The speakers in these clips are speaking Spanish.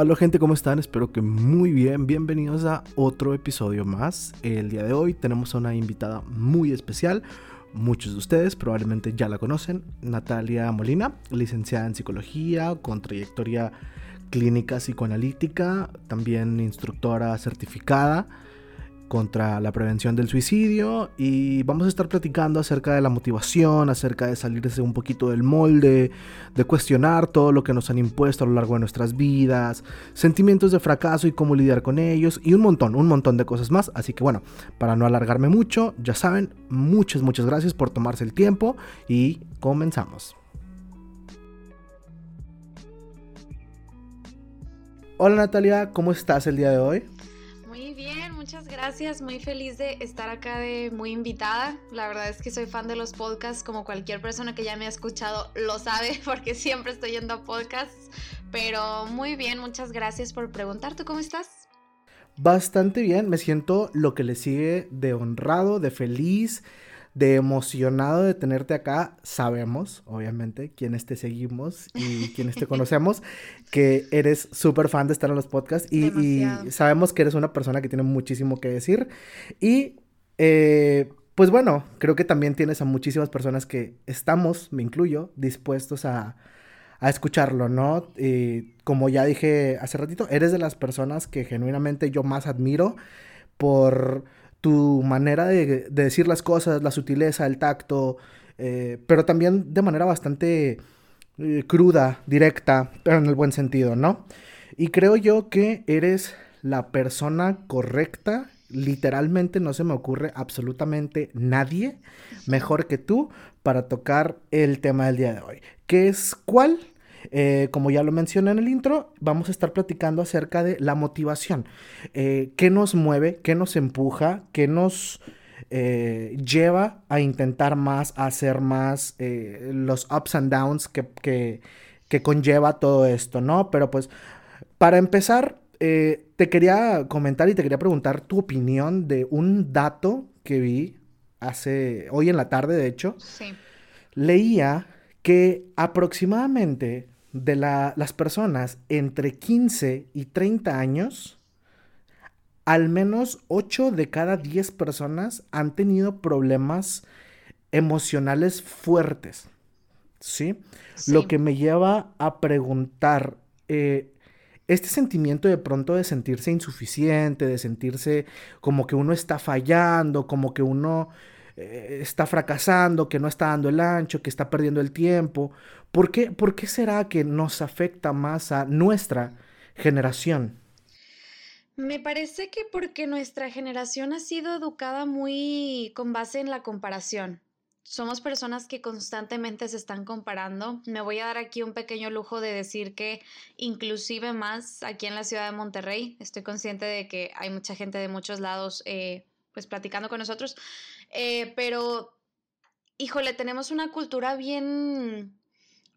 Hola gente, ¿cómo están? Espero que muy bien. Bienvenidos a otro episodio más. El día de hoy tenemos a una invitada muy especial. Muchos de ustedes probablemente ya la conocen. Natalia Molina, licenciada en psicología, con trayectoria clínica psicoanalítica, también instructora certificada contra la prevención del suicidio y vamos a estar platicando acerca de la motivación, acerca de salirse un poquito del molde, de cuestionar todo lo que nos han impuesto a lo largo de nuestras vidas, sentimientos de fracaso y cómo lidiar con ellos y un montón, un montón de cosas más. Así que bueno, para no alargarme mucho, ya saben, muchas, muchas gracias por tomarse el tiempo y comenzamos. Hola Natalia, ¿cómo estás el día de hoy? Gracias, muy feliz de estar acá de muy invitada. La verdad es que soy fan de los podcasts, como cualquier persona que ya me ha escuchado lo sabe, porque siempre estoy yendo a podcasts. Pero muy bien, muchas gracias por preguntar. ¿Tú cómo estás? Bastante bien, me siento lo que le sigue de honrado, de feliz, de emocionado de tenerte acá. Sabemos, obviamente, quienes te seguimos y quienes te conocemos, que eres súper fan de estar en los podcasts y, sabemos que eres una persona que tiene muchísimo que decir. Y eh, pues bueno, creo que también tienes a muchísimas personas que estamos, me incluyo, dispuestos a, a escucharlo, ¿no? Y como ya dije hace ratito, eres de las personas que genuinamente yo más admiro por tu manera de, decir las cosas, la sutileza, el tacto, eh, pero también de manera bastante eh, cruda, directa, pero en el buen sentido, ¿no? Y creo yo que eres la persona correcta, literalmente no se me ocurre absolutamente nadie mejor que tú para tocar el tema del día de hoy, que es cuál eh, como ya lo mencioné en el intro, vamos a estar platicando acerca de la motivación. Eh, ¿Qué nos mueve? ¿Qué nos empuja? ¿Qué nos eh, lleva a intentar más, a hacer más? los ups and downs que, que, conlleva todo esto, ¿no? Pero pues, para empezar, te quería comentar y te quería preguntar tu opinión de un dato que vi hace, hoy en la tarde, de hecho. Sí. Leía que aproximadamente de las personas entre 15 y 30 años, al menos 8 de cada 10 personas han tenido problemas emocionales fuertes. ¿Sí? Lo que me lleva a preguntar, eh, este sentimiento de pronto de sentirse insuficiente, de sentirse como que uno está fallando, como que uno eh, está fracasando, que no está dando el ancho, que está perdiendo el tiempo. ¿Por qué, ¿Por qué será que nos afecta más a nuestra generación? Me parece que porque nuestra generación ha sido educada muy con base en la comparación. Somos personas que constantemente se están comparando. Me voy a dar aquí un pequeño lujo de decir que inclusive más aquí en la ciudad de Monterrey, estoy consciente de que hay mucha gente de muchos lados eh, pues platicando con nosotros, eh, pero, híjole, tenemos una cultura bien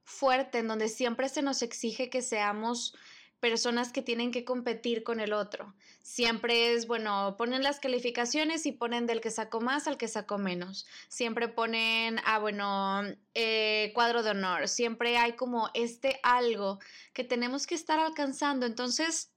fuerte en donde siempre se nos exige que seamos personas que tienen que competir con el otro. Siempre es, bueno, ponen las calificaciones y ponen del que sacó más al que sacó menos. Siempre ponen, ah, bueno, eh, cuadro de honor. Siempre hay como este algo que tenemos que estar alcanzando. Entonces,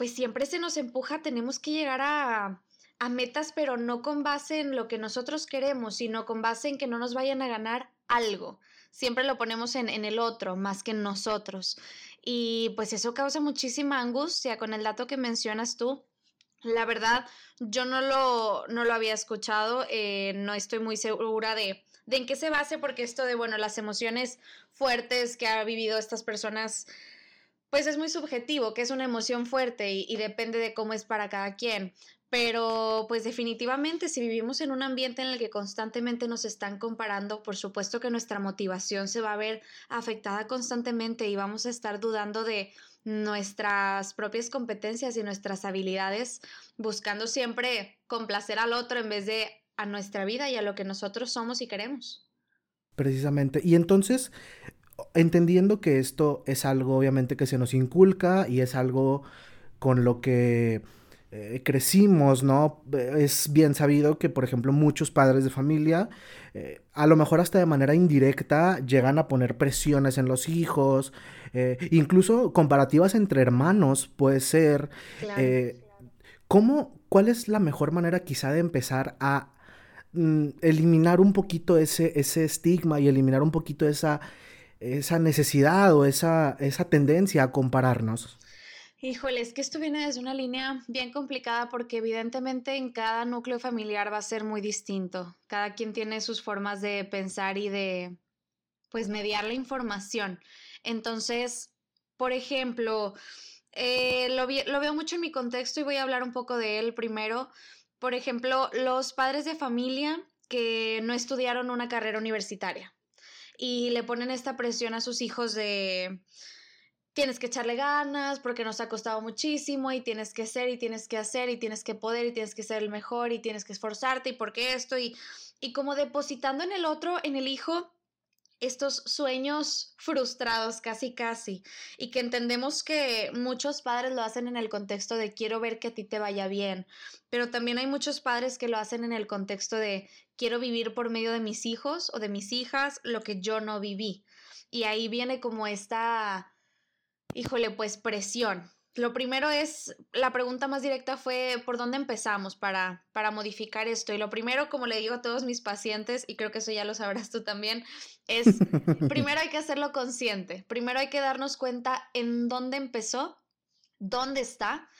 pues siempre se nos empuja, tenemos que llegar a, a metas, pero no con base en lo que nosotros queremos, sino con base en que no nos vayan a ganar algo. Siempre lo ponemos en, el otro más que en nosotros. Y pues eso causa muchísima angustia con el dato que mencionas tú. La verdad, yo no lo, no lo había escuchado, eh, no estoy muy segura de, de en qué se base, porque esto de, bueno, las emociones fuertes que ha vivido estas personas, pues es muy subjetivo, que es una emoción fuerte y, y, depende de cómo es para cada quien. Pero pues definitivamente si vivimos en un ambiente en el que constantemente nos están comparando, por supuesto que nuestra motivación se va a ver afectada constantemente y vamos a estar dudando de nuestras propias competencias y nuestras habilidades, buscando siempre complacer al otro en vez de a nuestra vida y a lo que nosotros somos y queremos. Precisamente. Y entonces, entendiendo que esto es algo obviamente que se nos inculca y es algo con lo que eh, crecimos, ¿no? Es bien sabido que, por ejemplo, muchos padres de familia, eh, a lo mejor hasta de manera indirecta, llegan a poner presiones en los hijos, eh, incluso comparativas entre hermanos puede ser. Eh, ¿cómo, ¿Cuál es la mejor manera quizá de empezar a mm, eliminar un poquito ese, ese estigma y eliminar un poquito esa, esa necesidad o esa, esa tendencia a compararnos? Híjole, es que esto viene desde una línea bien complicada porque evidentemente en cada núcleo familiar va a ser muy distinto. Cada quien tiene sus formas de pensar y de, pues, mediar la información. Entonces, por ejemplo, eh, lo, lo veo mucho en mi contexto y voy a hablar un poco de él primero. Por ejemplo, los padres de familia que no estudiaron una carrera universitaria y le ponen esta presión a sus hijos de tienes que echarle ganas porque nos ha costado muchísimo y tienes que ser y tienes que hacer y tienes que poder y tienes que ser el mejor y tienes que esforzarte y porque esto y, y como depositando en el otro, en el hijo, estos sueños frustrados casi casi y que entendemos que muchos padres lo hacen en el contexto de quiero ver que a ti te vaya bien, pero también hay muchos padres que lo hacen en el contexto de quiero vivir por medio de mis hijos o de mis hijas lo que yo no viví. Y ahí viene como esta Híjole, pues presión. Lo primero es, la pregunta más directa fue, ¿por dónde empezamos para, para modificar esto? Y lo primero, como le digo a todos mis pacientes, y creo que eso ya lo sabrás tú también, es, primero hay que hacerlo consciente, primero hay que darnos cuenta en dónde empezó, dónde está,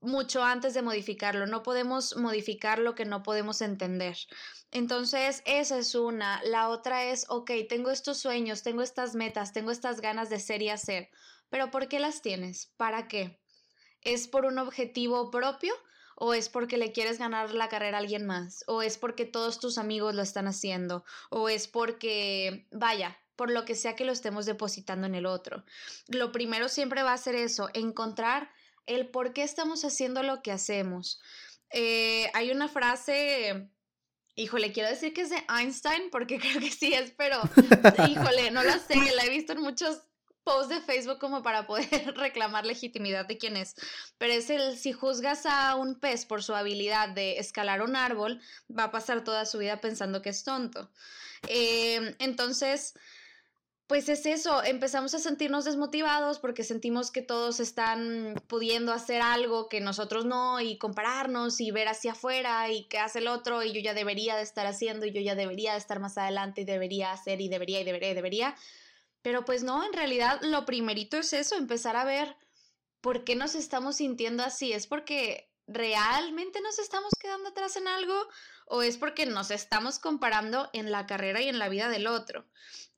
mucho antes de modificarlo. No podemos modificar lo que no podemos entender. Entonces, esa es una. La otra es, ok, tengo estos sueños, tengo estas metas, tengo estas ganas de ser y hacer. Pero ¿por qué las tienes? ¿Para qué? ¿Es por un objetivo propio? ¿O es porque le quieres ganar la carrera a alguien más? ¿O es porque todos tus amigos lo están haciendo? ¿O es porque, vaya, por lo que sea que lo estemos depositando en el otro? Lo primero siempre va a ser eso, encontrar el por qué estamos haciendo lo que hacemos. Eh, hay una frase Híjole, quiero decir que es de Einstein porque creo que sí es, pero híjole, no lo sé, la he visto en muchos post de Facebook como para poder reclamar legitimidad de quién es. Pero es el, si juzgas a un pez por su habilidad de escalar un árbol, va a pasar toda su vida pensando que es tonto. Em, entonces, pues es eso, empezamos a sentirnos desmotivados porque sentimos que todos están pudiendo hacer algo que nosotros no y compararnos y ver hacia afuera y qué hace el otro y yo ya debería de estar haciendo y yo ya debería de estar más adelante y debería hacer y debería y debería y debería. Pero pues no, en realidad lo primerito es eso, empezar a ver por qué nos estamos sintiendo así. ¿Es porque realmente nos estamos quedando atrás en algo o es porque nos estamos comparando en la carrera y en la vida del otro?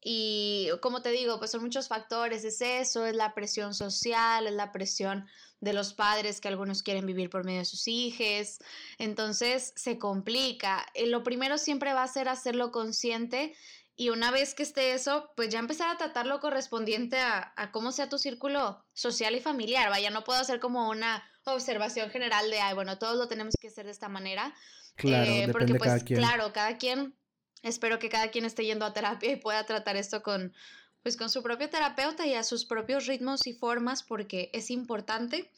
Y como te digo, pues son muchos factores, es eso, es la presión social, es la presión de los padres que algunos quieren vivir por medio de sus hijos, entonces se complica. Eh, lo primero siempre va a ser hacerlo consciente y una vez que esté eso, pues ya empezar a tratar lo correspondiente a, cómo sea tu círculo social y familiar. Vaya, no puedo hacer como una observación general de, ay, bueno, todos lo tenemos que hacer de esta manera. Claro, eh, porque pues cada quien. claro, cada quien, espero que cada quien esté yendo a terapia y pueda tratar esto con, pues con su propio terapeuta y a sus propios ritmos y formas porque es importante.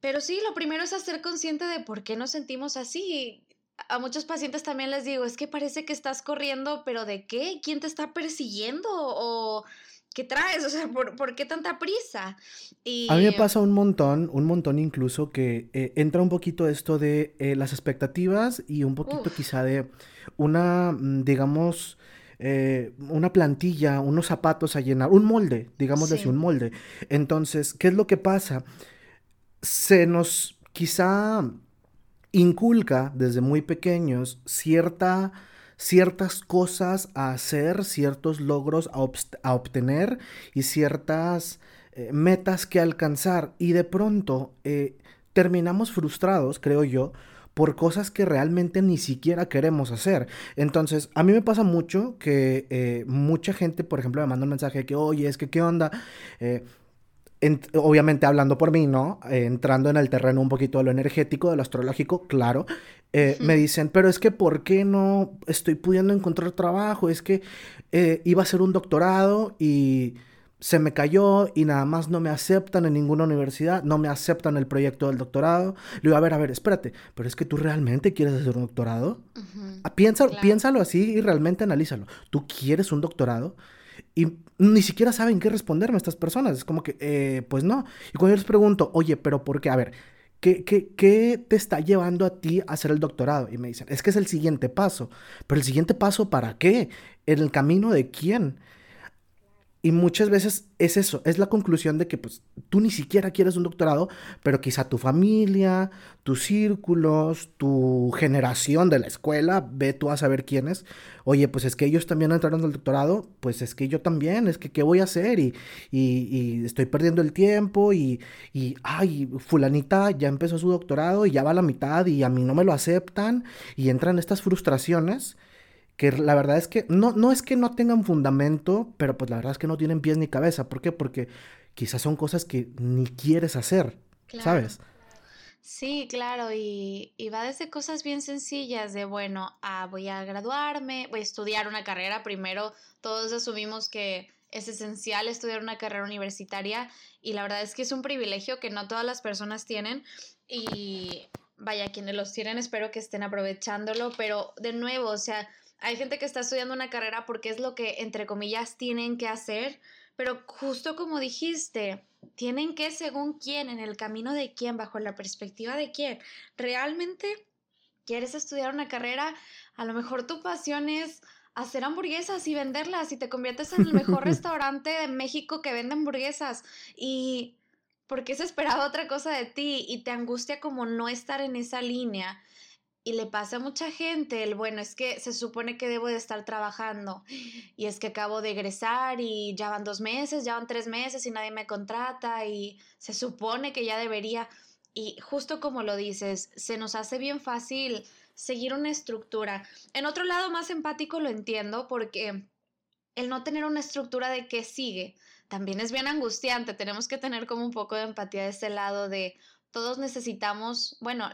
Pero sí, lo primero es hacer consciente de por qué nos sentimos así a muchos pacientes también les digo, es que parece que estás corriendo, pero ¿de qué? ¿Quién te está persiguiendo? ¿O qué traes? O sea, ¿por, qué tanta prisa? Y... A mí me pasa un montón, un montón incluso que eh, entra un poquito esto de eh, las expectativas y un poquito quizá de una, mm, digamos... Eh, una plantilla, unos zapatos a llenar, un molde, digamos así, un molde. Entonces, ¿qué es lo que pasa? Se nos quizá inculca desde muy pequeños cierta, ciertas cosas a hacer, ciertos logros a, obtener y ciertas eh, metas que alcanzar. Y de pronto eh, terminamos frustrados, creo yo, por cosas que realmente ni siquiera queremos hacer. Entonces, a mí me pasa mucho que eh, mucha gente, por ejemplo, me manda un mensaje de que, oye, es que, ¿qué onda? Obviamente hablando por mí, ¿no? Eh, entrando en el terreno un poquito de lo energético, de lo astrológico, claro, eh, me dicen, pero es que ¿por qué no estoy pudiendo encontrar trabajo? Es que eh, iba a hacer un doctorado y se me cayó y nada más no me aceptan en ninguna universidad, no me aceptan el proyecto del doctorado. Le digo, a ver, a ver, espérate, pero es que tú realmente quieres hacer un doctorado. Ah, piénsalo así y realmente analízalo. ¿Tú quieres un doctorado? Y ni siquiera saben qué responderme estas personas. Es como que, eh, pues no. Y cuando yo les pregunto, oye, pero ¿por qué? A ver, ¿qué, qué, qué te está llevando a ti a hacer el doctorado? Y me dicen, es que es el siguiente paso. Pero el siguiente paso, ¿para qué? ¿En el camino de quién? Y muchas veces es eso, es la conclusión de que pues tú ni siquiera quieres un doctorado, pero quizá tu familia, tus círculos, tu generación de la escuela, ve tú a saber quiénes, oye, pues es que ellos también entraron al doctorado, pues es que yo también, es que qué voy a hacer y, y, estoy perdiendo el tiempo y, y, ay, fulanita ya empezó su doctorado y ya va a la mitad y a mí no me lo aceptan y entran estas frustraciones que la verdad es que no, no es que no tengan fundamento, pero pues la verdad es que no tienen pies ni cabeza. ¿Por qué? Porque quizás son cosas que ni quieres hacer, ¿sabes? Sí, claro, y, va desde cosas bien sencillas de, bueno, ah, voy a graduarme, voy a estudiar una carrera. Primero, todos asumimos que es esencial estudiar una carrera universitaria y la verdad es que es un privilegio que no todas las personas tienen y vaya, quienes los tienen espero que estén aprovechándolo, pero de nuevo, o sea, hay gente que está estudiando una carrera porque es lo que, entre comillas, tienen que hacer, pero justo como dijiste, tienen que según quién, en el camino de quién, bajo la perspectiva de quién. Realmente quieres estudiar una carrera, a lo mejor tu pasión es hacer hamburguesas y venderlas y te conviertes en el mejor restaurante de México que vende hamburguesas. Y porque se esperaba otra cosa de ti y te angustia como no estar en esa línea y le pasa a mucha gente el, bueno, es que se supone que debo de estar trabajando y es que acabo de egresar y ya van dos meses, ya van tres meses y nadie me contrata y se supone que ya debería. Y justo como lo dices, se nos hace bien fácil seguir una estructura. En otro lado más empático lo entiendo porque el no tener una estructura de qué sigue también es bien angustiante. Tenemos que tener como un poco de empatía de ese lado de todos necesitamos, bueno,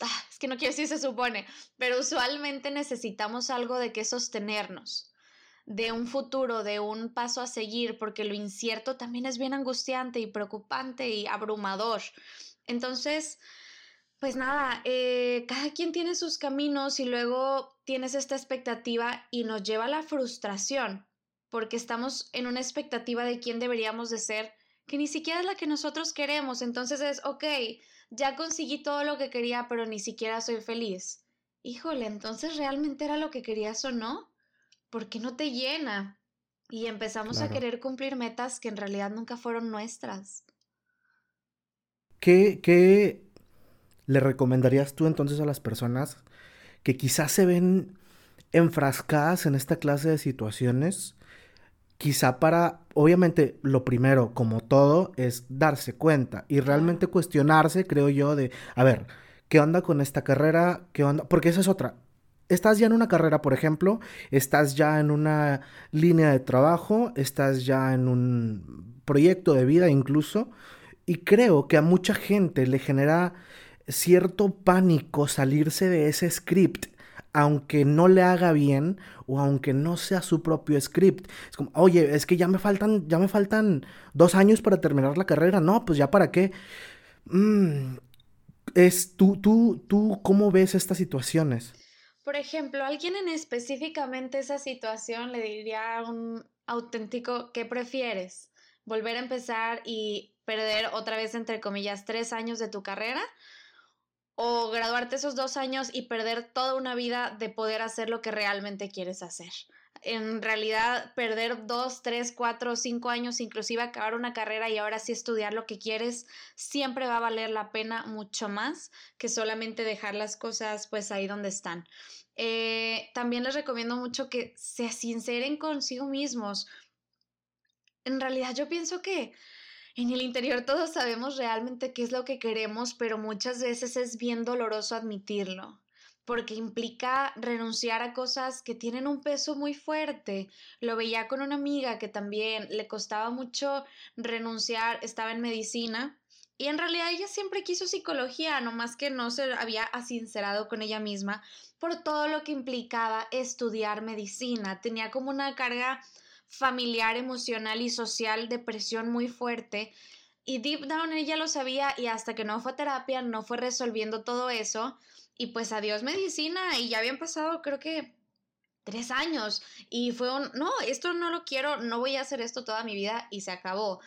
Ah, es que no quiero decir se supone, pero usualmente necesitamos algo de que sostenernos, de un futuro, de un paso a seguir, porque lo incierto también es bien angustiante y preocupante y abrumador. Entonces, pues nada, eh, cada quien tiene sus caminos y luego tienes esta expectativa y nos lleva a la frustración, porque estamos en una expectativa de quién deberíamos de ser, que ni siquiera es la que nosotros queremos. Entonces es, ok, ya conseguí todo lo que quería, pero ni siquiera soy feliz. Híjole, entonces realmente era lo que querías o no? ¿Por qué no te llena? Y empezamos a querer cumplir metas que en realidad nunca fueron nuestras. ¿Qué, ¿Qué le recomendarías tú entonces a las personas que quizás se ven enfrascadas en esta clase de situaciones quizá para, obviamente, lo primero, como todo, es darse cuenta y realmente cuestionarse, creo yo, de, a ver, ¿qué onda con esta carrera? ¿Qué onda? Porque esa es otra. Estás ya en una carrera, por ejemplo, estás ya en una línea de trabajo, estás ya en un proyecto de vida incluso, y creo que a mucha gente le genera cierto pánico salirse de ese script aunque no le haga bien o aunque no sea su propio script. Es como, oye, es que ya me faltan, ya me faltan dos años para terminar la carrera. No, pues ya para qué. Mm, es tú, tú, tú, ¿cómo ves estas situaciones? Por ejemplo, alguien en específicamente esa situación le diría a un auténtico, ¿qué prefieres? ¿Volver a empezar y perder otra vez, entre comillas, tres años de tu carrera? O graduarte esos dos años y perder toda una vida de poder hacer lo que realmente quieres hacer. En realidad, perder dos, tres, cuatro, cinco años, inclusive acabar una carrera y ahora sí estudiar lo que quieres, siempre va a valer la pena mucho más que solamente dejar las cosas pues ahí donde están. Eh, también les recomiendo mucho que se sinceren consigo mismos. En realidad yo pienso que en el interior todos sabemos realmente qué es lo que queremos, pero muchas veces es bien doloroso admitirlo, porque implica renunciar a cosas que tienen un peso muy fuerte. Lo veía con una amiga que también le costaba mucho renunciar, estaba en medicina. Y en realidad ella siempre quiso psicología, nomás que no se había asincerado con ella misma por todo lo que implicaba estudiar medicina. Tenía como una carga familiar, emocional y social de presión muy fuerte. Y deep down ella lo sabía y hasta que no fue a terapia no fue resolviendo todo eso. Y pues adiós medicina y ya habían pasado creo que tres años y fue un, no, esto no lo quiero, no voy a hacer esto toda mi vida y se acabó.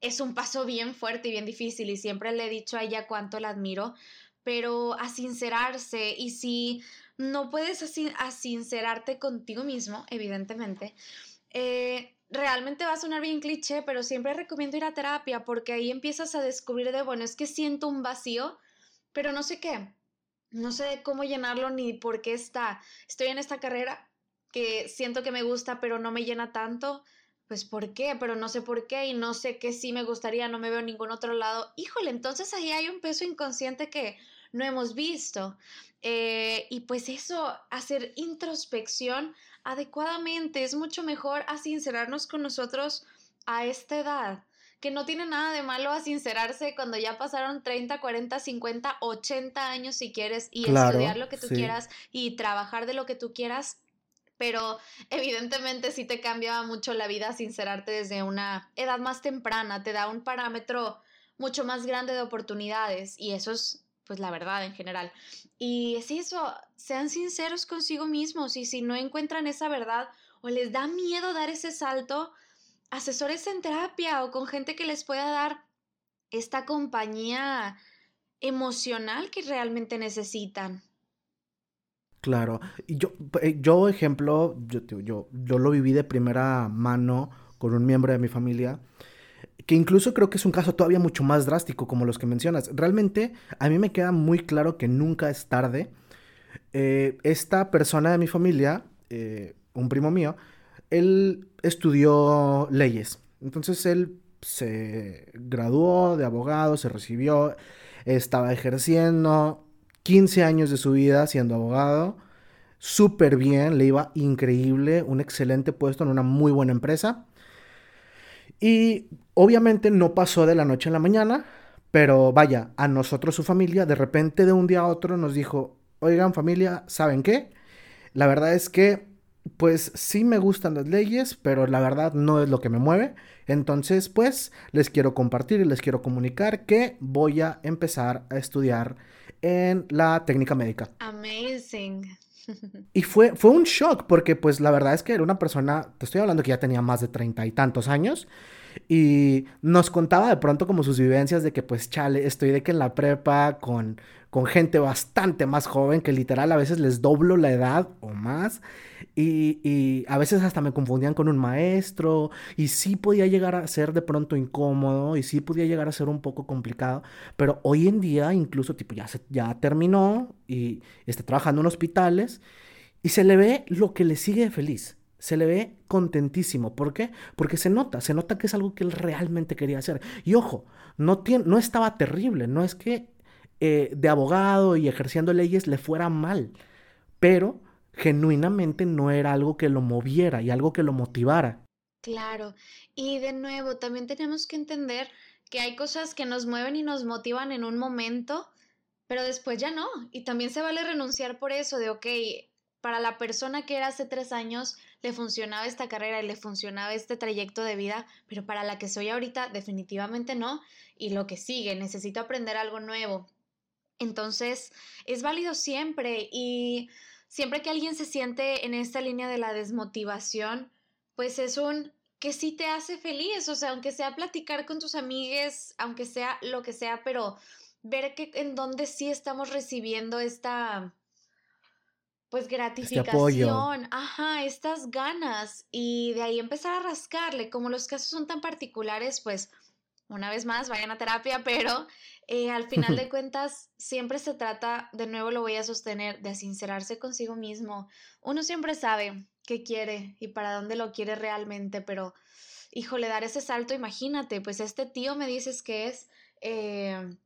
Es un paso bien fuerte y bien difícil y siempre le he dicho a ella cuánto la admiro, pero a sincerarse y si no puedes a sincerarte contigo mismo, evidentemente, eh, realmente va a sonar bien cliché, pero siempre recomiendo ir a terapia porque ahí empiezas a descubrir de, bueno, es que siento un vacío, pero no sé qué, no sé cómo llenarlo ni por qué está. Estoy en esta carrera que siento que me gusta, pero no me llena tanto. Pues ¿por qué? Pero no sé por qué y no sé qué sí me gustaría, no me veo en ningún otro lado. Híjole, entonces ahí hay un peso inconsciente que no hemos visto. Eh, y pues eso, hacer introspección adecuadamente es mucho mejor a sincerarnos con nosotros a esta edad que no tiene nada de malo a sincerarse cuando ya pasaron 30, 40, 50, 80 años si quieres y estudiar lo que tú quieras y trabajar de lo que tú quieras. Pero evidentemente sí te cambia mucho la vida sincerarte desde una edad más temprana, te da un parámetro mucho más grande de oportunidades y eso es pues la verdad en general. Y es eso, sean sinceros consigo mismos y si no encuentran esa verdad o les da miedo dar ese salto, asesores en terapia o con gente que les pueda dar esta compañía emocional que realmente necesitan. Claro, yo, eh, yo ejemplo, yo, yo, yo lo viví de primera mano con un miembro de mi familia, que incluso creo que es un caso todavía mucho más drástico como los que mencionas. Realmente a mí me queda muy claro que nunca es tarde. Eh, esta persona de mi familia, eh, un primo mío, él estudió leyes. Entonces él se graduó de abogado, se recibió, estaba ejerciendo 15 años de su vida siendo abogado. Súper bien, le iba increíble, un excelente puesto en una muy buena empresa. Y obviamente no pasó de la noche a la mañana, pero vaya, a nosotros, su familia, de repente de un día a otro nos dijo, oigan familia, ¿saben qué? La verdad es que pues sí me gustan las leyes, pero la verdad no es lo que me mueve. Entonces, pues les quiero compartir y les quiero comunicar que voy a empezar a estudiar en la técnica médica. Amazing. Y fue, fue un shock porque pues la verdad es que era una persona, te estoy hablando que ya tenía más de treinta y tantos años y nos contaba de pronto como sus vivencias de que pues chale, estoy de que en la prepa con, con gente bastante más joven que literal a veces les doblo la edad o más y, y, a veces hasta me confundían con un maestro y sí podía llegar a ser de pronto incómodo y sí podía llegar a ser un poco complicado, pero hoy en día incluso tipo ya, se, ya terminó y está trabajando en hospitales y se le ve lo que le sigue feliz se le ve contentísimo. ¿Por qué? Porque se nota, se nota que es algo que él realmente quería hacer. Y ojo, no, tiene, no estaba terrible, no es que eh, de abogado y ejerciendo leyes le fuera mal, pero genuinamente no era algo que lo moviera y algo que lo motivara. Claro, y de nuevo, también tenemos que entender que hay cosas que nos mueven y nos motivan en un momento, pero después ya no. Y también se vale renunciar por eso, de, ok, para la persona que era hace tres años le funcionaba esta carrera y le funcionaba este trayecto de vida, pero para la que soy ahorita definitivamente no. Y lo que sigue, necesito aprender algo nuevo. Entonces, es válido siempre y siempre que alguien se siente en esta línea de la desmotivación, pues es un que sí te hace feliz, o sea, aunque sea platicar con tus amigues, aunque sea lo que sea, pero ver que en dónde sí estamos recibiendo esta pues este gratificación, ajá, estas ganas y de ahí empezar a rascarle, como los casos son tan particulares, pues una vez más vayan a terapia, pero eh, al final de cuentas siempre se trata, de nuevo lo voy a sostener, de sincerarse consigo mismo. Uno siempre sabe qué quiere y para dónde lo quiere realmente, pero híjole, dar ese salto, imagínate, pues este tío me dices que es... Eh,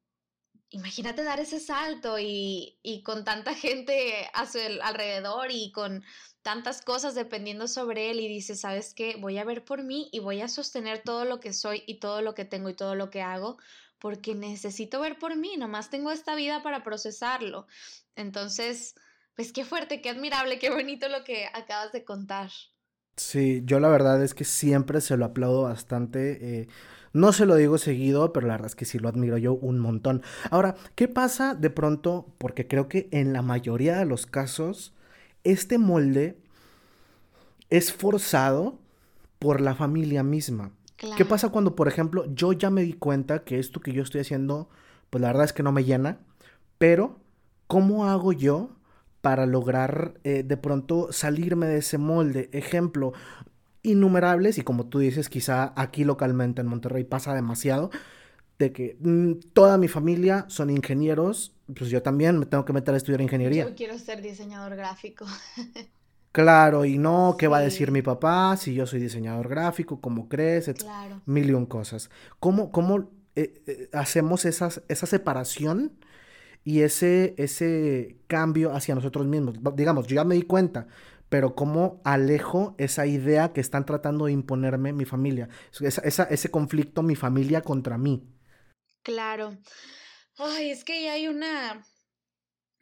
imagínate dar ese salto y, con tanta gente a su alrededor y con tantas cosas dependiendo sobre él y dices, ¿sabes qué? Voy a ver por mí y voy a sostener todo lo que soy y todo lo que tengo y todo lo que hago porque necesito ver por mí, nomás tengo esta vida para procesarlo. Entonces, pues qué fuerte, qué admirable, qué bonito lo que acabas de contar. Sí, yo la verdad es que siempre se lo aplaudo bastante. Eh, no se lo digo seguido, pero la verdad es que sí lo admiro yo un montón. Ahora, ¿qué pasa de pronto? Porque creo que en la mayoría de los casos, este molde es forzado por la familia misma. ¿Qué pasa cuando, por ejemplo, yo ya me di cuenta que esto que yo estoy haciendo, pues la verdad es que no me llena, pero ¿cómo hago yo para lograr eh, de pronto salirme de ese molde? Ejemplo, innumerables, y como tú dices, quizá aquí localmente en Monterrey pasa demasiado, de que mm, toda mi familia son ingenieros, pues yo también me tengo que meter a estudiar ingeniería. Yo quiero ser diseñador gráfico. claro, y no, ¿qué va a decir mi papá si yo soy diseñador gráfico? ¿Cómo crees? Claro. Mil y un cosas. ¿Cómo, cómo eh, eh, hacemos esas, esa separación y ese, ese cambio hacia nosotros mismos? Digamos, yo ya me di cuenta, pero cómo alejo esa idea que están tratando de imponerme mi familia, ese conflicto mi familia contra mí. Claro. Ay, es que hay una,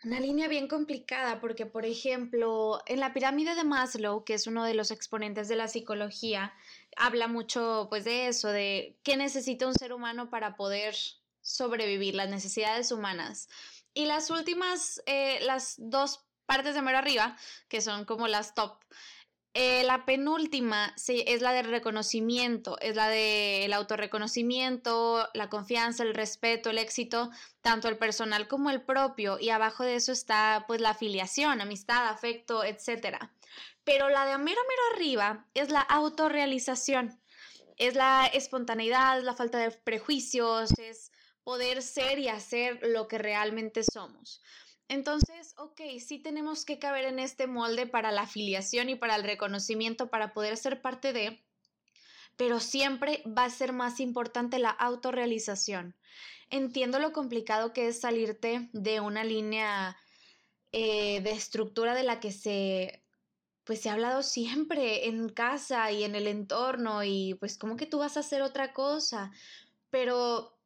una línea bien complicada porque, por ejemplo, en la pirámide de Maslow, que es uno de los exponentes de la psicología, habla mucho pues de eso, de qué necesita un ser humano para poder sobrevivir, las necesidades humanas. Y las últimas, eh, las dos partes de mero arriba, que son como las top. Eh, la penúltima sí, es la del reconocimiento, es la del autorreconocimiento, la confianza, el respeto, el éxito, tanto el personal como el propio. Y abajo de eso está pues la afiliación, amistad, afecto, etc. Pero la de mero mero arriba es la autorrealización, es la espontaneidad, es la falta de prejuicios, es poder ser y hacer lo que realmente somos. Entonces, ok, sí tenemos que caber en este molde para la afiliación y para el reconocimiento, para poder ser parte de, pero siempre va a ser más importante la autorrealización. Entiendo lo complicado que es salirte de una línea eh, de estructura de la que se, pues se ha hablado siempre en casa y en el entorno y pues como que tú vas a hacer otra cosa, pero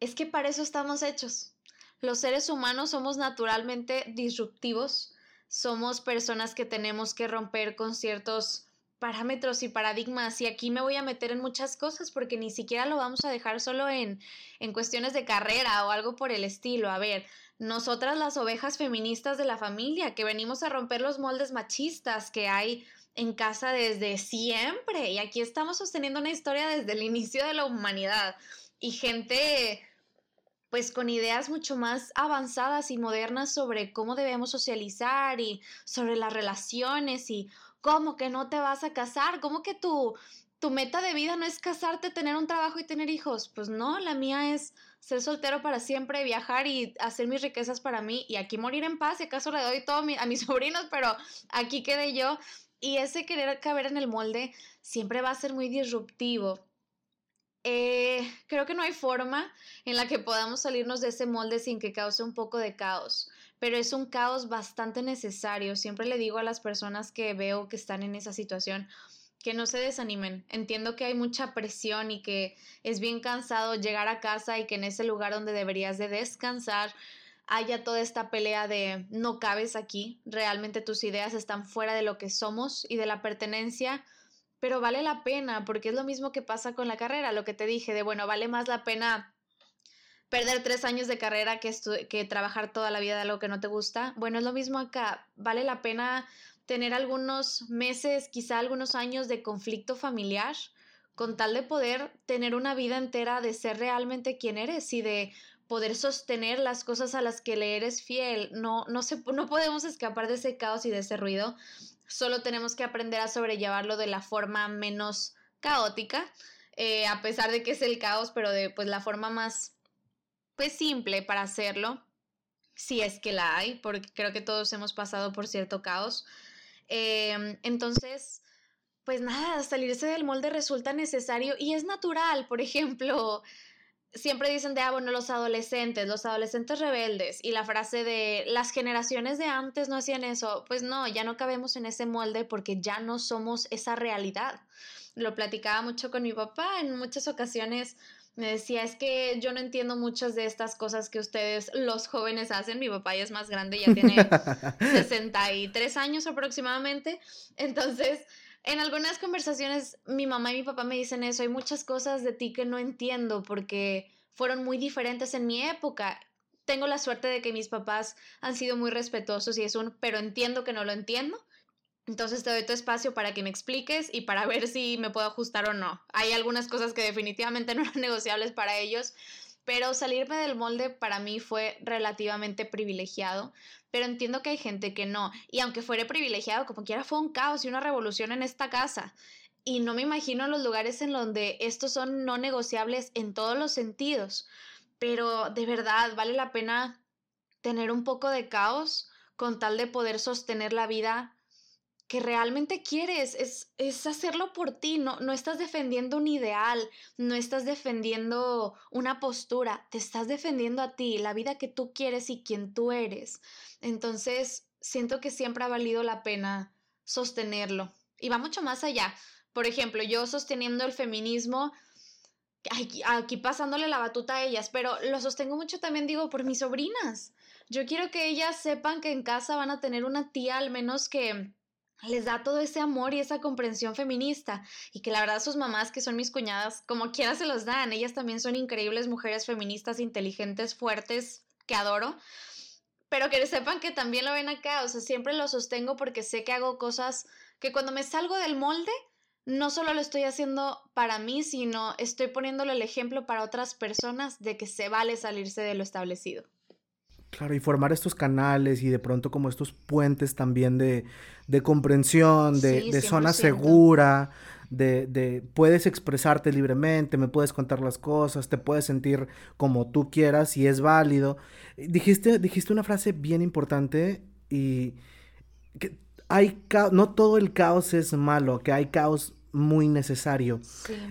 es que para eso estamos hechos los seres humanos somos naturalmente disruptivos, somos personas que tenemos que romper con ciertos parámetros y paradigmas y aquí me voy a meter en muchas cosas porque ni siquiera lo vamos a dejar solo en, en cuestiones de carrera o algo por el estilo. A ver, nosotras las ovejas feministas de la familia que venimos a romper los moldes machistas que hay en casa desde siempre y aquí estamos sosteniendo una historia desde el inicio de la humanidad y gente pues con ideas mucho más avanzadas y modernas sobre cómo debemos socializar y sobre las relaciones y cómo que no te vas a casar, cómo que tu, tu meta de vida no es casarte, tener un trabajo y tener hijos. Pues no, la mía es ser soltero para siempre, viajar y hacer mis riquezas para mí y aquí morir en paz. Y acaso le doy todo a mis sobrinos, pero aquí quedé yo. Y ese querer caber en el molde siempre va a ser muy disruptivo. Eh, creo que no hay forma en la que podamos salirnos de ese molde sin que cause un poco de caos, pero es un caos bastante necesario. Siempre le digo a las personas que veo que están en esa situación que no se desanimen. Entiendo que hay mucha presión y que es bien cansado llegar a casa y que en ese lugar donde deberías de descansar haya toda esta pelea de no cabes aquí, realmente tus ideas están fuera de lo que somos y de la pertenencia pero vale la pena, porque es lo mismo que pasa con la carrera, lo que te dije, de bueno, vale más la pena perder tres años de carrera que, que trabajar toda la vida de algo que no te gusta. Bueno, es lo mismo acá, vale la pena tener algunos meses, quizá algunos años de conflicto familiar, con tal de poder tener una vida entera de ser realmente quien eres y de poder sostener las cosas a las que le eres fiel. No, no, se, no podemos escapar de ese caos y de ese ruido solo tenemos que aprender a sobrellevarlo de la forma menos caótica, eh, a pesar de que es el caos, pero de pues la forma más pues simple para hacerlo, si es que la hay, porque creo que todos hemos pasado por cierto caos. Em, entonces, pues nada, salirse del molde resulta necesario y es natural, por ejemplo, siempre dicen de, ah, bueno, los adolescentes, los adolescentes rebeldes, y la frase de, las generaciones de antes no hacían eso, pues no, ya no cabemos en ese molde porque ya no somos esa realidad. Lo platicaba mucho con mi papá, en muchas ocasiones me decía, es que yo no entiendo muchas de estas cosas que ustedes, los jóvenes, hacen. Mi papá ya es más grande, ya tiene 63 años aproximadamente. Entonces, en algunas conversaciones mi mamá y mi papá me dicen eso, hay muchas cosas de ti que no entiendo porque fueron muy diferentes en mi época. Tengo la suerte de que mis papás han sido muy respetuosos y es un, pero entiendo que no lo entiendo. Entonces te doy tu espacio para que me expliques y para ver si me puedo ajustar o no. Hay algunas cosas que definitivamente no eran negociables para ellos, pero salirme del molde para mí fue relativamente privilegiado, pero entiendo que hay gente que no. Y aunque fuera privilegiado, como quiera fue un caos y una revolución en esta casa. Y no me imagino los lugares en donde estos son no negociables en todos los sentidos. Pero de verdad, vale la pena tener un poco de caos con tal de poder sostener la vida que realmente quieres, es, es, hacerlo por ti, no, no estás defendiendo un ideal, no estás defendiendo una postura, te estás defendiendo a ti, la vida que tú quieres y quien tú eres. Entonces, siento que siempre ha valido la pena sostenerlo. Y va mucho más allá. Por ejemplo, yo sosteniendo el feminismo, aquí, aquí pasándole la batuta a ellas, pero lo sostengo mucho también, digo, por mis sobrinas. Yo quiero que ellas sepan que en casa van a tener una tía al menos que les da todo ese amor y esa comprensión feminista y que la verdad sus mamás que son mis cuñadas como quiera se los dan, ellas también son increíbles mujeres feministas, inteligentes, fuertes, que adoro, pero que sepan que también lo ven acá, o sea, siempre lo sostengo porque sé que hago cosas que cuando me salgo del molde, no solo lo estoy haciendo para mí, sino estoy poniéndole el ejemplo para otras personas de que se vale salirse de lo establecido. Claro, y formar estos canales y de pronto como estos puentes también de, de comprensión, de, de zona segura, de, de, puedes expresarte libremente, me puedes contar las cosas, te puedes sentir como tú quieras y es válido. Dijiste, dijiste una frase bien importante y que hay no todo el caos es malo, que hay caos muy necesario.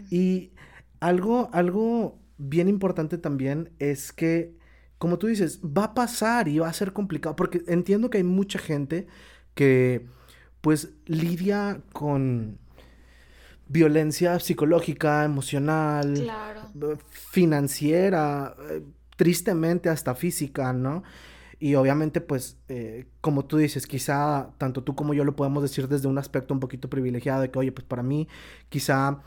Y algo, algo bien importante también es que como tú dices, va a pasar y va a ser complicado, porque entiendo que hay mucha gente que pues lidia con violencia psicológica, emocional, financiera, eh, tristemente hasta física, ¿no? Y obviamente, pues, eh, como tú dices, quizá tanto tú como yo lo podemos decir desde un aspecto un poquito privilegiado de que, oye, pues para mí quizá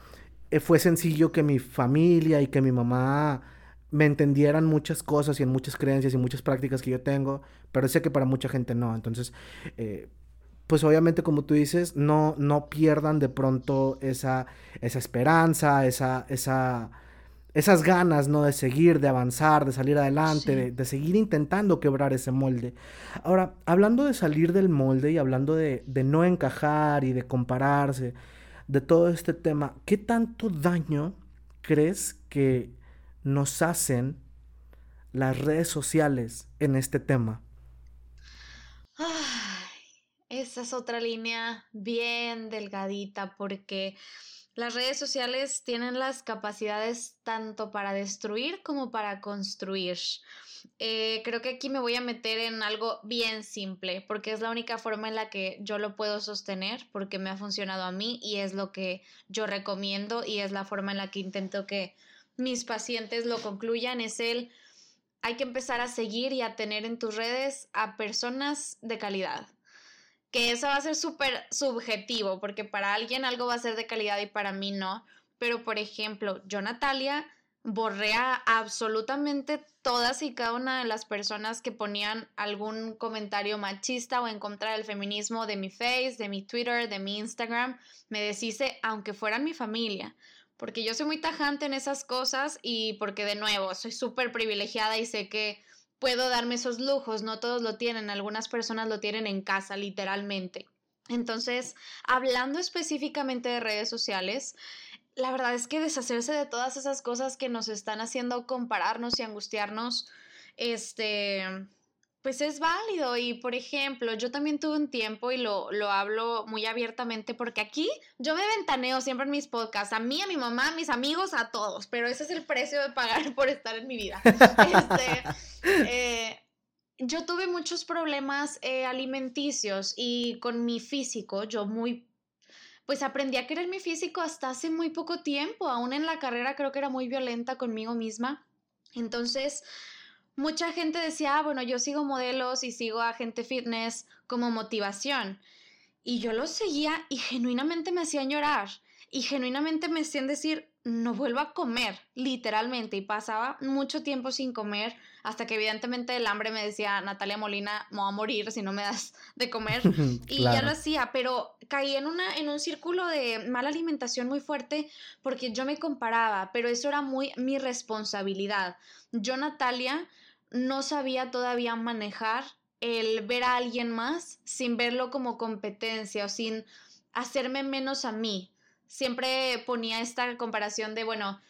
eh, fue sencillo que mi familia y que mi mamá me entendieran muchas cosas y en muchas creencias y muchas prácticas que yo tengo, pero sé que para mucha gente no. Entonces, eh, pues obviamente como tú dices, no, no pierdan de pronto esa, esa esperanza, esa, esa, esas ganas, ¿no? De seguir, de avanzar, de salir adelante, de, seguir intentando quebrar ese molde. Ahora, hablando de salir del molde y hablando de, de no encajar y de compararse, de todo este tema, ¿qué tanto daño crees que nos hacen las redes sociales en este tema? esa es otra línea bien delgadita porque las redes sociales tienen las capacidades tanto para destruir como para construir. Eh, creo que aquí me voy a meter en algo bien simple, porque es la única forma en la que yo lo puedo sostener, porque me ha funcionado a mí y es lo que yo recomiendo y es la forma en la que intento que mis pacientes lo concluyan, es el, hay que empezar a seguir y a tener en tus redes a personas de calidad. Que eso va a ser súper subjetivo, porque para alguien algo va a ser de calidad y para mí no. Pero, por ejemplo, yo, Natalia, borré absolutamente todas y cada una de las personas que ponían algún comentario machista o en contra del feminismo de mi Face, de mi Twitter, de mi Instagram. Me deshice, aunque fueran mi familia porque yo soy muy tajante en esas cosas y porque de nuevo soy súper privilegiada y sé que puedo darme esos lujos, no todos lo tienen, algunas personas lo tienen en casa literalmente. Entonces, hablando específicamente de redes sociales, la verdad es que deshacerse de todas esas cosas que nos están haciendo compararnos y angustiarnos, este, pues es válido y por ejemplo, yo también tuve un tiempo y lo, lo, hablo muy abiertamente porque aquí yo me ventaneo siempre en mis podcasts, a mí, a mi mamá, a mis amigos, a todos, pero ese es el precio de pagar por estar en mi vida. Este, eh, yo tuve muchos problemas eh, alimenticios y con mi físico, yo muy, pues aprendí a querer mi físico hasta hace muy poco tiempo, aún en la carrera creo que era muy violenta conmigo misma. Entonces, mucha gente decía, ah, bueno, yo sigo modelos y sigo a gente fitness como motivación. Y yo lo seguía y genuinamente me hacían llorar. Y genuinamente me hacían decir, no vuelvo a comer, literalmente, y pasaba mucho tiempo sin comer, hasta que evidentemente el hambre me decía, Natalia Molina, me voy a morir si no me das de comer, y ya lo hacía, pero caí en, una, en un círculo de mala alimentación muy fuerte porque yo me comparaba, pero eso era muy mi responsabilidad. Yo, Natalia, no sabía todavía manejar el ver a alguien más sin verlo como competencia o sin hacerme menos a mí siempre ponía esta comparación de, bueno,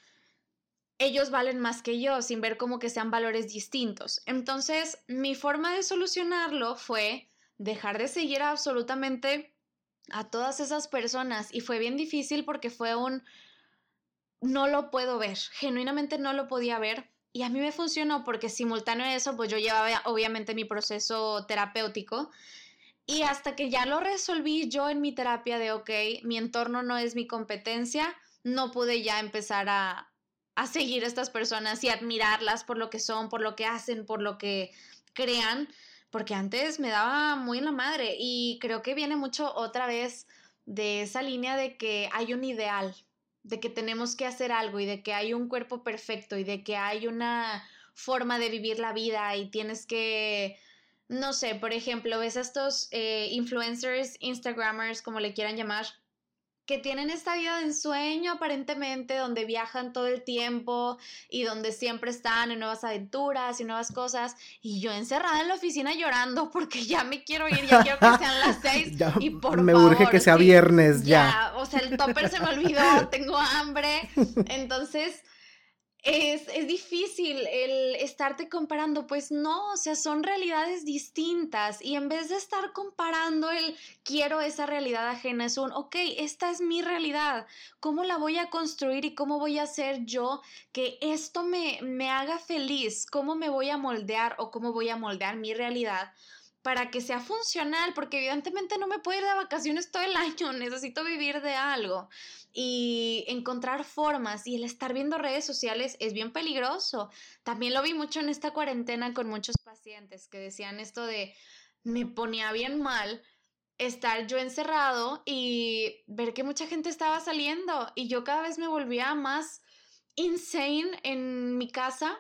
ellos valen más que yo, sin ver como que sean valores distintos. Entonces, mi forma de solucionarlo fue dejar de seguir absolutamente a todas esas personas y fue bien difícil porque fue un no lo puedo ver, genuinamente no lo podía ver y a mí me funcionó porque simultáneo a eso pues yo llevaba obviamente mi proceso terapéutico y hasta que ya lo resolví yo en mi terapia de, ok, mi entorno no es mi competencia, no pude ya empezar a, a seguir a estas personas y admirarlas por lo que son, por lo que hacen, por lo que crean, porque antes me daba muy en la madre y creo que viene mucho otra vez de esa línea de que hay un ideal, de que tenemos que hacer algo y de que hay un cuerpo perfecto y de que hay una forma de vivir la vida y tienes que no sé, por ejemplo, ves a estos eh, influencers, Instagramers, como le quieran llamar, que tienen esta vida de ensueño aparentemente, donde viajan todo el tiempo y donde siempre están en nuevas aventuras y nuevas cosas. Y yo encerrada en la oficina llorando porque ya me quiero ir, ya quiero que sean las seis. y por me urge que sea viernes ya. ya. O sea, el topper se me olvidó, tengo hambre. Entonces es, es, difícil el estarte comparando, pues no, o sea, son realidades distintas y en vez de estar comparando el quiero esa realidad ajena, es un, ok, esta es mi realidad, ¿cómo la voy a construir y cómo voy a hacer yo que esto me, me haga feliz? ¿Cómo me voy a moldear o cómo voy a moldear mi realidad? Para que sea funcional, porque evidentemente no me puedo ir de vacaciones todo el año, necesito vivir de algo y encontrar formas y el estar viendo redes sociales es bien peligroso. También lo vi mucho en esta cuarentena con muchos pacientes que decían esto de me ponía bien mal estar yo encerrado y ver que mucha gente estaba saliendo y yo cada vez me volvía más insane en mi casa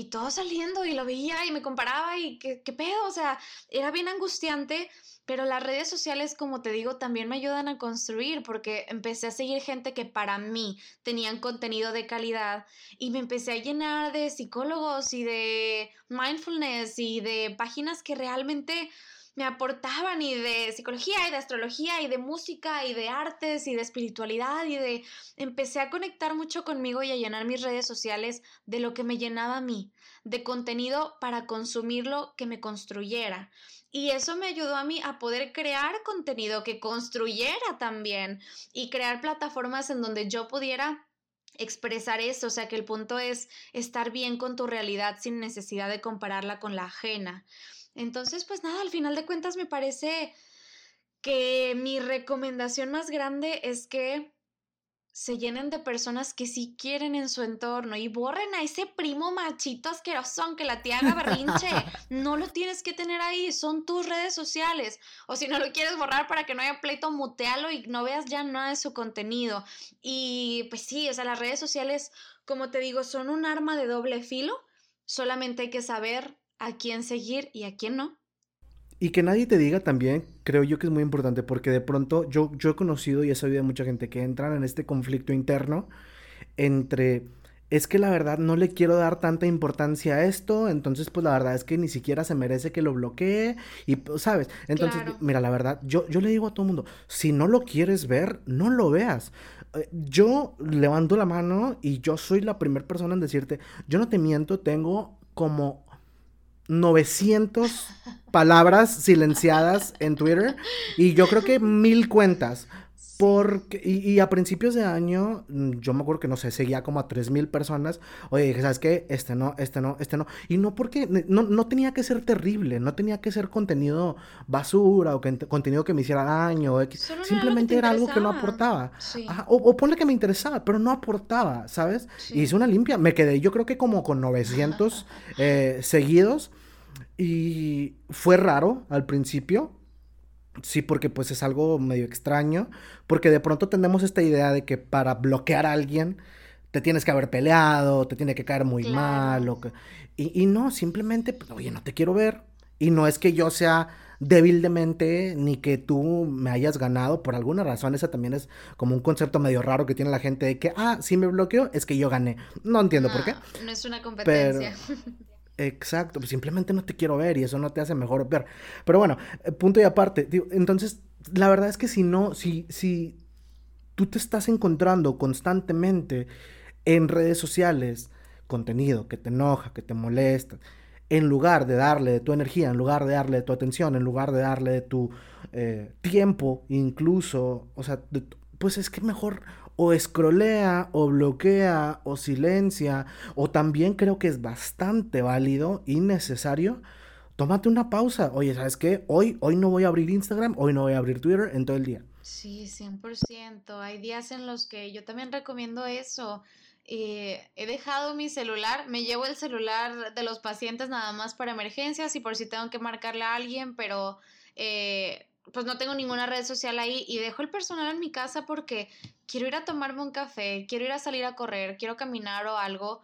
y todo saliendo y lo veía y me comparaba y qué, pedo, o sea, era bien angustiante, pero las redes sociales, como te digo, también me ayudan a construir porque empecé a seguir gente que para mí tenían contenido de calidad y me empecé a llenar de psicólogos y de mindfulness y de páginas que realmente me aportaban y de psicología y de astrología y de música y de artes y de espiritualidad y de empecé a conectar mucho conmigo y a llenar mis redes sociales de lo que me llenaba a mí, de contenido para consumirlo que me construyera. Y eso me ayudó a mí a poder crear contenido que construyera también y crear plataformas en donde yo pudiera expresar eso, o sea que el punto es estar bien con tu realidad sin necesidad de compararla con la ajena. Entonces, pues nada, al final de cuentas me parece que mi recomendación más grande es que se llenen de personas que sí quieren en su entorno y borren a ese primo machito asqueroso aunque la tía haga berrinche. No lo tienes que tener ahí, son tus redes sociales. O si no lo quieres borrar para que no haya pleito, mutealo y no veas ya nada de su contenido. Y pues sí, o sea, las redes sociales, como te digo, son un arma de doble filo. Solamente hay que saber a quién seguir y a quién no. Y que nadie te diga también, creo yo que es muy importante, porque de pronto yo, yo he conocido y he sabido de mucha gente que entran en este conflicto interno entre, es que la verdad no le quiero dar tanta importancia a esto, entonces pues la verdad es que ni siquiera se merece que lo bloquee, y sabes, entonces mira, la verdad, yo, yo le digo a todo el mundo, si no lo quieres ver, no lo veas. Eh, yo levanto la mano y yo soy la primera persona en decirte, yo no te miento, tengo como 900 palabras silenciadas en Twitter y yo creo que mil cuentas. Porque, y, a principios de año, mm, yo me acuerdo que no sé, seguía como a tres mil personas. Oye, dije, ¿sabes qué? Este no, este no, este no. Y no porque, no, no tenía que ser terrible, no tenía que ser contenido basura o que, contenido que me hiciera daño. Simplemente era algo que no aportaba. o, o ponle que me interesaba, pero no aportaba, ¿sabes? Hice una limpia, me quedé yo creo que como con 900 eh, seguidos. Y fue raro al principio, Sí, porque pues es algo medio extraño, porque de pronto tenemos esta idea de que para bloquear a alguien te tienes que haber peleado, te tiene que caer muy mal, o que... y, y, no, simplemente, pues, oye, no te quiero ver, y no es que yo sea débil de mente, ni que tú me hayas ganado por alguna razón, esa también es como un concepto medio raro que tiene la gente de que, ah, si me bloqueo, es que yo gané, no entiendo por qué. No es una competencia. Exacto, pues simplemente no te quiero ver y eso no te hace mejor peor. Pero bueno, eh, punto y aparte. Entonces, la verdad es que si no, si, si tú te estás encontrando constantemente en redes sociales contenido que te enoja, que te molesta, en lugar de darle de tu energía, en lugar de darle de tu atención, en lugar de darle de tu eh, tiempo, incluso, o sea, pues es que mejor o escrolea o bloquea o silencia o también creo que es bastante válido y necesario tómate una pausa. Oye, ¿sabes qué? Hoy, hoy no voy a abrir Instagram, hoy no voy a abrir Twitter en todo el día. Sí, 100%. Hay días en los que yo también recomiendo eso. Eh, he dejado mi celular, me llevo el celular de los pacientes nada más para emergencias y por si tengo que marcarle a alguien, pero eh, pues no tengo ninguna red social ahí y dejo el personal en mi casa porque quiero ir a tomarme un café, quiero ir a salir a correr, quiero caminar o algo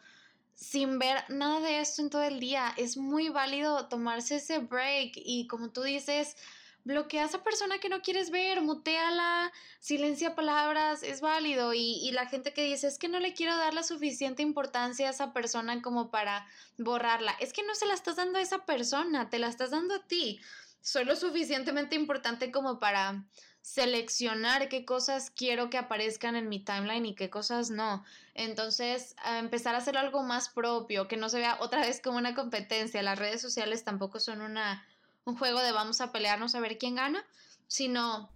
sin ver nada de esto en todo el día. Es muy válido tomarse ese break y como tú dices, bloquea a esa persona que no quieres ver, muteala, silencia palabras, es válido. Y, y, la gente que dice, es que no le quiero dar la suficiente importancia a esa persona como para borrarla. Es que no se la estás dando a esa persona, te la estás dando a ti soy lo suficientemente importante como para seleccionar qué cosas quiero que aparezcan en mi timeline y qué cosas no. Entonces, empezar a hacer algo más propio, que no se vea otra vez como una competencia. Las redes sociales tampoco son una, un juego de vamos a pelearnos a ver quién gana, sino...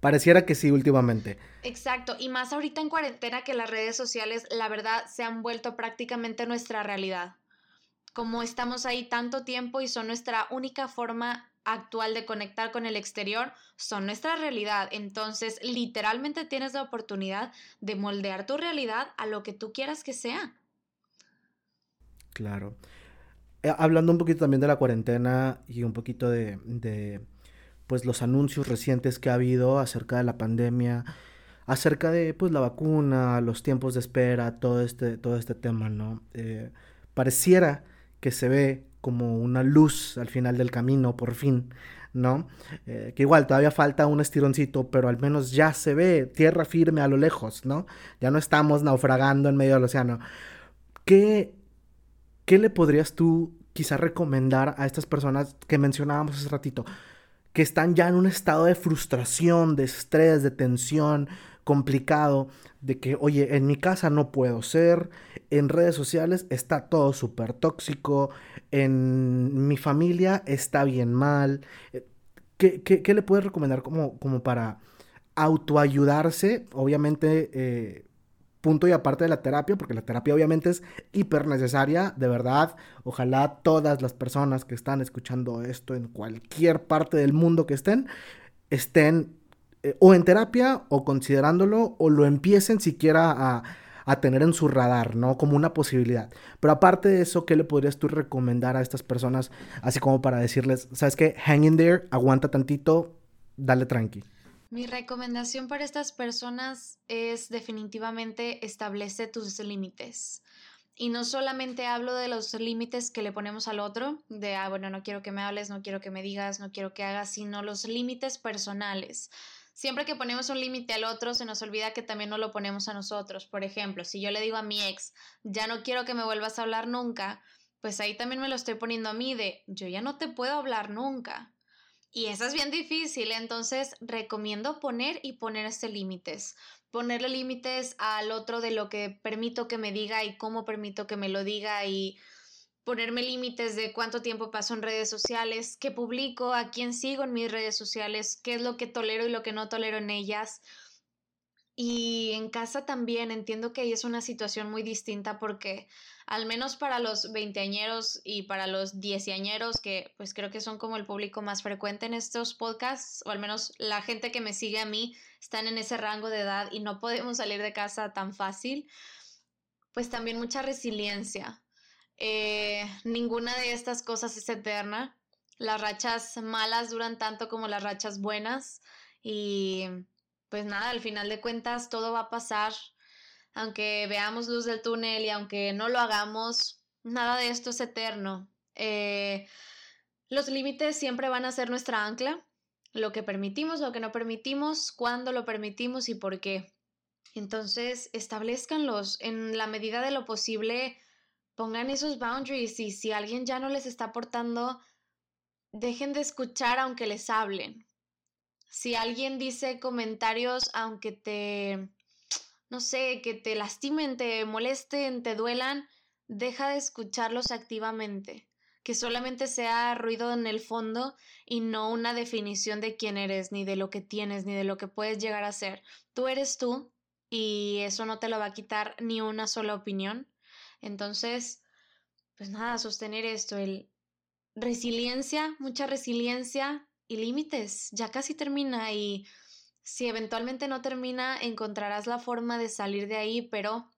Pareciera que sí últimamente. Exacto, y más ahorita en cuarentena que las redes sociales, la verdad, se han vuelto prácticamente nuestra realidad. Como estamos ahí tanto tiempo y son nuestra única forma actual de conectar con el exterior son nuestra realidad. Entonces, literalmente tienes la oportunidad de moldear tu realidad a lo que tú quieras que sea. Claro. Eh, hablando un poquito también de la cuarentena y un poquito de, de, pues los anuncios recientes que ha habido acerca de la pandemia, acerca de pues la vacuna, los tiempos de espera, todo este, todo este tema, ¿no? Eh, pareciera que se ve como una luz al final del camino, por fin, ¿no? Eh, que igual todavía falta un estironcito, pero al menos ya se ve tierra firme a lo lejos, ¿no? Ya no estamos naufragando en medio del océano. ¿Qué, qué le podrías tú quizás recomendar a estas personas que mencionábamos hace ratito? Que están ya en un estado de frustración, de estrés, de tensión, complicado de que, oye, en mi casa no puedo ser, en redes sociales está todo súper tóxico, en mi familia está bien mal. Eh, ¿Qué, qué, le puedes recomendar como, como para autoayudarse? Obviamente, eh, punto y aparte de la terapia, porque la terapia obviamente es hiper necesaria, de verdad. Ojalá todas las personas que están escuchando esto en cualquier parte del mundo que estén, estén eh, o en terapia o considerándolo o lo empiecen siquiera a, a, tener en su radar, ¿no? Como una posibilidad. Pero aparte de eso, ¿qué le podrías tú recomendar a estas personas? Así como para decirles, ¿sabes qué? Hang in there, aguanta tantito, dale tranqui. Mi recomendación para estas personas es definitivamente establece tus límites. Y no solamente hablo de los límites que le ponemos al otro, de, ah, bueno, no quiero que me hables, no quiero que me digas, no quiero que hagas, sino los límites personales siempre que ponemos un límite al otro, se nos olvida que también no lo ponemos a nosotros. Por ejemplo, si yo le digo a mi ex, ya no quiero que me vuelvas a hablar nunca, pues ahí también me lo estoy poniendo a mí de, yo ya no te puedo hablar nunca. Y eso es bien difícil, entonces recomiendo poner y ponerse límites. Ponerle límites al otro de lo que permito que me diga y cómo permito que me lo diga y ponerme límites de cuánto tiempo paso en redes sociales, qué publico, a quién sigo en mis redes sociales, qué es lo que tolero y lo que no tolero en ellas. Y en casa también entiendo que ahí es una situación muy distinta porque al menos para los veinteañeros y para los dieciañeros, que pues creo que son como el público más frecuente en estos podcasts, o al menos la gente que me sigue a mí, están en ese rango de edad y no podemos salir de casa tan fácil, pues también mucha resiliencia, eh, ninguna de estas cosas es eterna. las rachas malas duran tanto como las rachas buenas y pues nada, al final de cuentas todo va a pasar, aunque veamos luz del túnel y aunque no lo hagamos, nada de esto es eterno. Eh, los límites siempre van a ser nuestra ancla, lo que permitimos, lo que no permitimos, cuándo lo permitimos y por qué. Entonces, establezcanlos en la medida de lo posible, pongan esos boundaries y si alguien ya no les está aportando, dejen de escuchar aunque les hablen. Si alguien dice comentarios aunque te, no sé, que te lastimen, te molesten, te duelan, deja de escucharlos activamente. Que solamente sea ruido en el fondo y no una definición de quién eres, ni de lo que tienes, ni de lo que puedes llegar a ser. Tú eres tú y eso no te lo va a quitar ni una sola opinión. Entonces, pues nada, sostener esto, el resiliencia, mucha resiliencia y límites. Ya casi termina y si eventualmente no termina, encontrarás la forma de salir de ahí, pero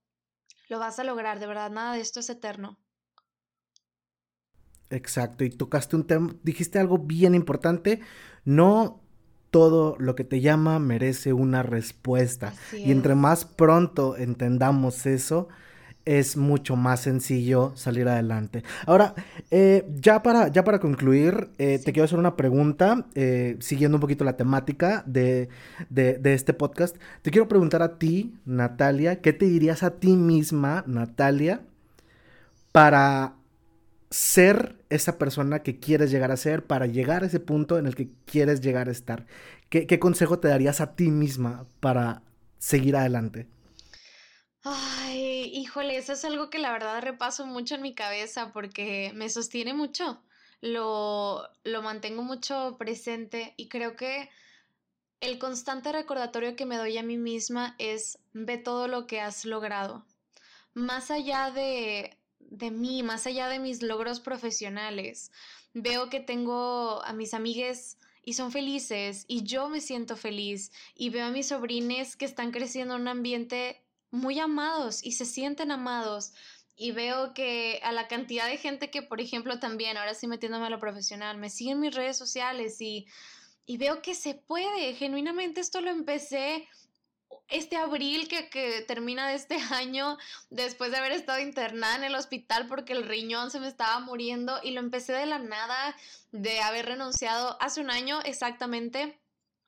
lo vas a lograr, de verdad, nada de esto es eterno. Exacto, y tocaste un tema, dijiste algo bien importante, no todo lo que te llama merece una respuesta. y entre más pronto entendamos eso, es mucho más sencillo salir adelante. Ahora, eh, ya, para, ya para concluir, eh, te quiero hacer una pregunta, eh, siguiendo un poquito la temática de, de, este podcast. Te quiero preguntar a ti, Natalia, ¿qué te dirías a ti misma, Natalia, para ser esa persona que quieres llegar a ser, para llegar a ese punto en el que quieres llegar a estar? ¿Qué, qué consejo te darías a ti misma para seguir adelante? Ay, híjole, eso es algo que la verdad repaso mucho en mi cabeza porque me sostiene mucho, lo, lo mantengo mucho presente y creo que el constante recordatorio que me doy a mí misma es ve todo lo que has logrado. Más allá de, de mí, más allá de mis logros profesionales, veo que tengo a mis amigues y son felices y yo me siento feliz y veo a mis sobrines que están creciendo en un ambiente muy amados y se sienten amados. Y veo que a la cantidad de gente que, por ejemplo, también, ahora sí metiéndome a lo profesional, me siguen mis redes sociales y, y veo que se puede. Genuinamente esto lo empecé este abril que, que, termina de este año, después de haber estado internada en el hospital porque el riñón se me estaba muriendo y lo empecé de la nada, de haber renunciado hace un año exactamente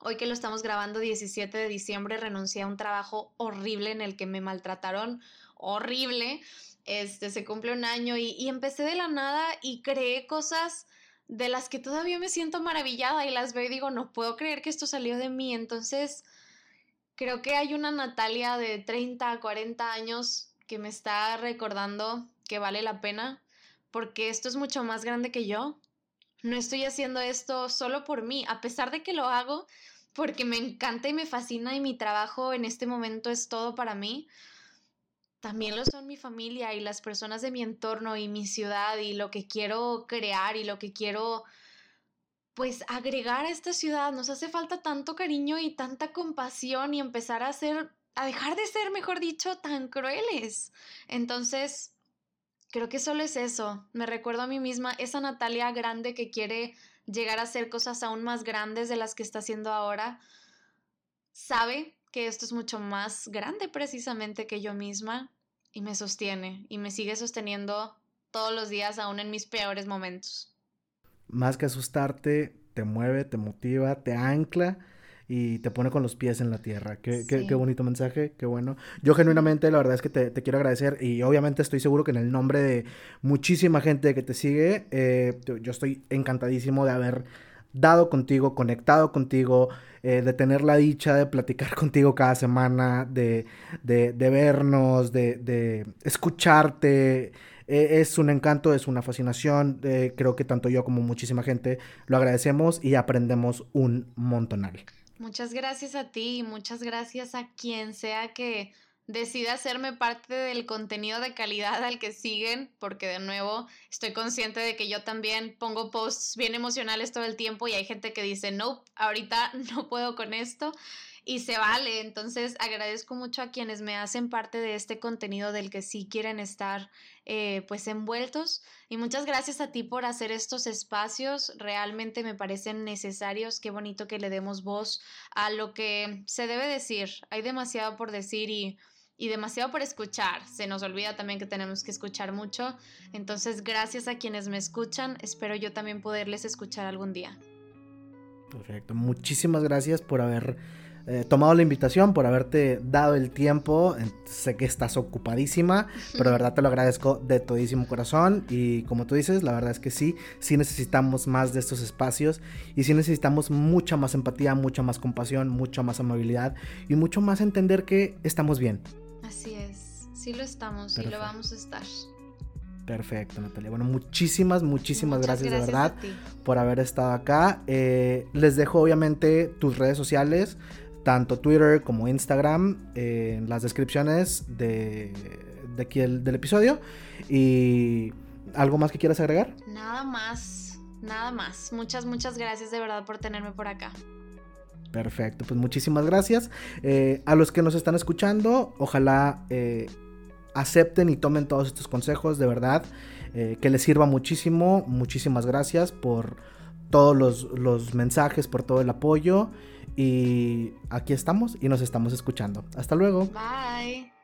Hoy que lo estamos grabando 17 de diciembre, renuncié a un trabajo horrible en el que me maltrataron horrible. Este, se cumple un año y, y empecé de la nada y creé cosas de las que todavía me siento maravillada y las veo y digo, no puedo creer que esto salió de mí. Entonces, creo que hay una Natalia de 30, 40 años que me está recordando que vale la pena, porque esto es mucho más grande que yo. No estoy haciendo esto solo por mí, a pesar de que lo hago porque me encanta y me fascina y mi trabajo en este momento es todo para mí. También lo son mi familia y las personas de mi entorno y mi ciudad y lo que quiero crear y lo que quiero pues agregar a esta ciudad. Nos hace falta tanto cariño y tanta compasión y empezar a ser, a dejar de ser, mejor dicho, tan crueles. Entonces, Creo que solo es eso. Me recuerdo a mí misma, esa Natalia grande que quiere llegar a hacer cosas aún más grandes de las que está haciendo ahora, sabe que esto es mucho más grande precisamente que yo misma y me sostiene y me sigue sosteniendo todos los días aún en mis peores momentos. Más que asustarte, te mueve, te motiva, te ancla y te pone con los pies en la tierra. Qué, qué, bonito mensaje, qué bueno. Yo genuinamente la verdad es que te, quiero agradecer y obviamente estoy seguro que en el nombre de muchísima gente que te sigue, eh, yo estoy encantadísimo de haber dado contigo, conectado contigo, eh, de tener la dicha de platicar contigo cada semana, de, de, de vernos, de, de escucharte. E, es un encanto, es una fascinación. Eh, creo que tanto yo como muchísima gente lo agradecemos y aprendemos un montonal. Muchas gracias a ti y muchas gracias a quien sea que decida hacerme parte del contenido de calidad al que siguen, porque de nuevo estoy consciente de que yo también pongo posts bien emocionales todo el tiempo y hay gente que dice, no, ahorita no puedo con esto. Y se vale. Entonces agradezco mucho a quienes me hacen parte de este contenido del que sí quieren estar eh, pues envueltos. Y muchas gracias a ti por hacer estos espacios. Realmente me parecen necesarios. Qué bonito que le demos voz a lo que se debe decir. Hay demasiado por decir y y demasiado por escuchar. Se nos olvida también que tenemos que escuchar mucho. Entonces, gracias a quienes me escuchan. Espero yo también poderles escuchar algún día. Perfecto. Muchísimas gracias por haber eh, tomado la invitación, por haberte dado el tiempo. Sé que estás ocupadísima, pero de verdad te lo agradezco de todísimo corazón. Y como tú dices, la verdad es que sí, sí necesitamos más de estos espacios y sí necesitamos mucha más empatía, mucha más compasión, mucha más amabilidad y mucho más entender que estamos bien. Así es, sí lo estamos y lo vamos a estar. Perfecto, Natalia. Bueno, muchísimas, muchísimas gracias, de verdad por haber estado acá. Eh, les dejo obviamente tus redes sociales, tanto Twitter como Instagram, en las descripciones de, aquí del episodio. Y algo más que quieras agregar? Nada más, nada más. Muchas, muchas gracias de verdad por tenerme por acá. Perfecto, pues muchísimas gracias. Eh, a los que nos están escuchando, ojalá eh, acepten y tomen todos estos consejos, de verdad, eh, que les sirva muchísimo. Muchísimas gracias por todos los, los mensajes, por todo el apoyo. Y aquí estamos y nos estamos escuchando. Hasta luego. Bye.